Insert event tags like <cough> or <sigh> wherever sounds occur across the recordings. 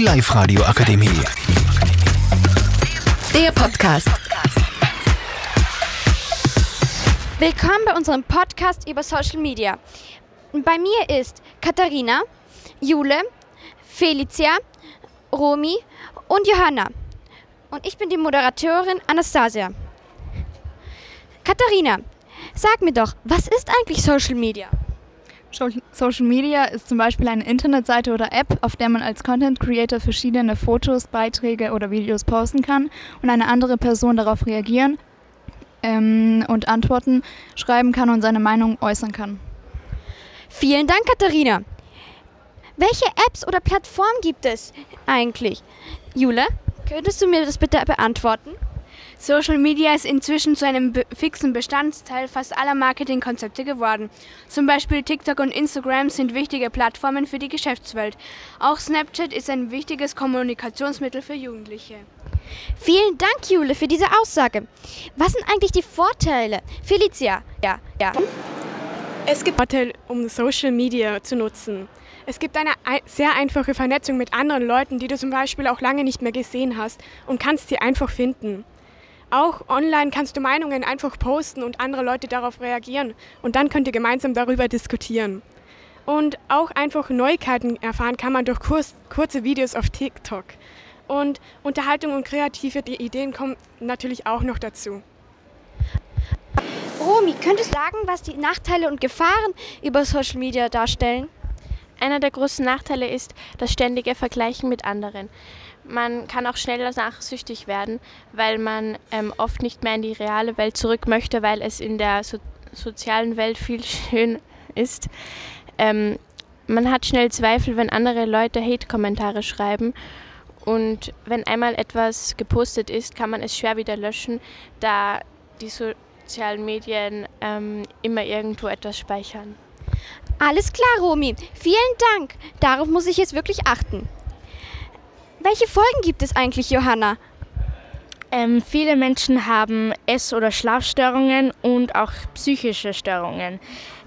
Die Live-Radio Akademie. Der Podcast. Willkommen bei unserem Podcast über Social Media. Bei mir ist Katharina, Jule, Felicia, Romi und Johanna. Und ich bin die Moderatorin Anastasia. Katharina, sag mir doch, was ist eigentlich Social Media? Social Media ist zum Beispiel eine Internetseite oder App, auf der man als Content Creator verschiedene Fotos, Beiträge oder Videos posten kann und eine andere Person darauf reagieren ähm, und Antworten schreiben kann und seine Meinung äußern kann. Vielen Dank, Katharina. Welche Apps oder Plattformen gibt es eigentlich? Jule, könntest du mir das bitte beantworten? Social Media ist inzwischen zu einem be fixen Bestandteil fast aller Marketingkonzepte geworden. Zum Beispiel TikTok und Instagram sind wichtige Plattformen für die Geschäftswelt. Auch Snapchat ist ein wichtiges Kommunikationsmittel für Jugendliche. Vielen Dank, Jule, für diese Aussage. Was sind eigentlich die Vorteile? Felicia, ja, ja. Es gibt Vorteile, um Social Media zu nutzen. Es gibt eine sehr einfache Vernetzung mit anderen Leuten, die du zum Beispiel auch lange nicht mehr gesehen hast und kannst sie einfach finden. Auch online kannst du Meinungen einfach posten und andere Leute darauf reagieren und dann könnt ihr gemeinsam darüber diskutieren. Und auch einfach Neuigkeiten erfahren kann man durch kurz, kurze Videos auf TikTok. Und Unterhaltung und kreative Ideen kommen natürlich auch noch dazu. Romi, könntest du sagen, was die Nachteile und Gefahren über Social Media darstellen? Einer der großen Nachteile ist das ständige Vergleichen mit anderen. Man kann auch schneller nachsüchtig werden, weil man ähm, oft nicht mehr in die reale Welt zurück möchte, weil es in der so sozialen Welt viel <laughs> schön ist. Ähm, man hat schnell Zweifel, wenn andere Leute Hate-Kommentare schreiben. Und wenn einmal etwas gepostet ist, kann man es schwer wieder löschen, da die sozialen Medien ähm, immer irgendwo etwas speichern. Alles klar, Romi. Vielen Dank. Darauf muss ich jetzt wirklich achten. Welche Folgen gibt es eigentlich, Johanna? Ähm, viele Menschen haben Ess- oder Schlafstörungen und auch psychische Störungen.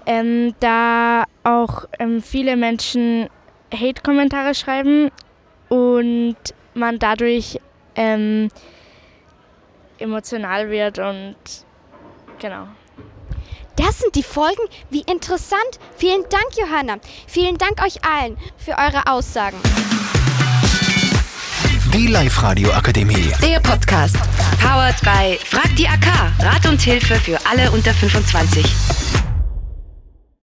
Ähm, da auch ähm, viele Menschen Hate-Kommentare schreiben und man dadurch ähm, emotional wird und genau. Das sind die Folgen. Wie interessant. Vielen Dank, Johanna. Vielen Dank euch allen für eure Aussagen. Die Live-Radio Akademie. Der Podcast. Powered by Frag die AK. Rat und Hilfe für alle unter 25.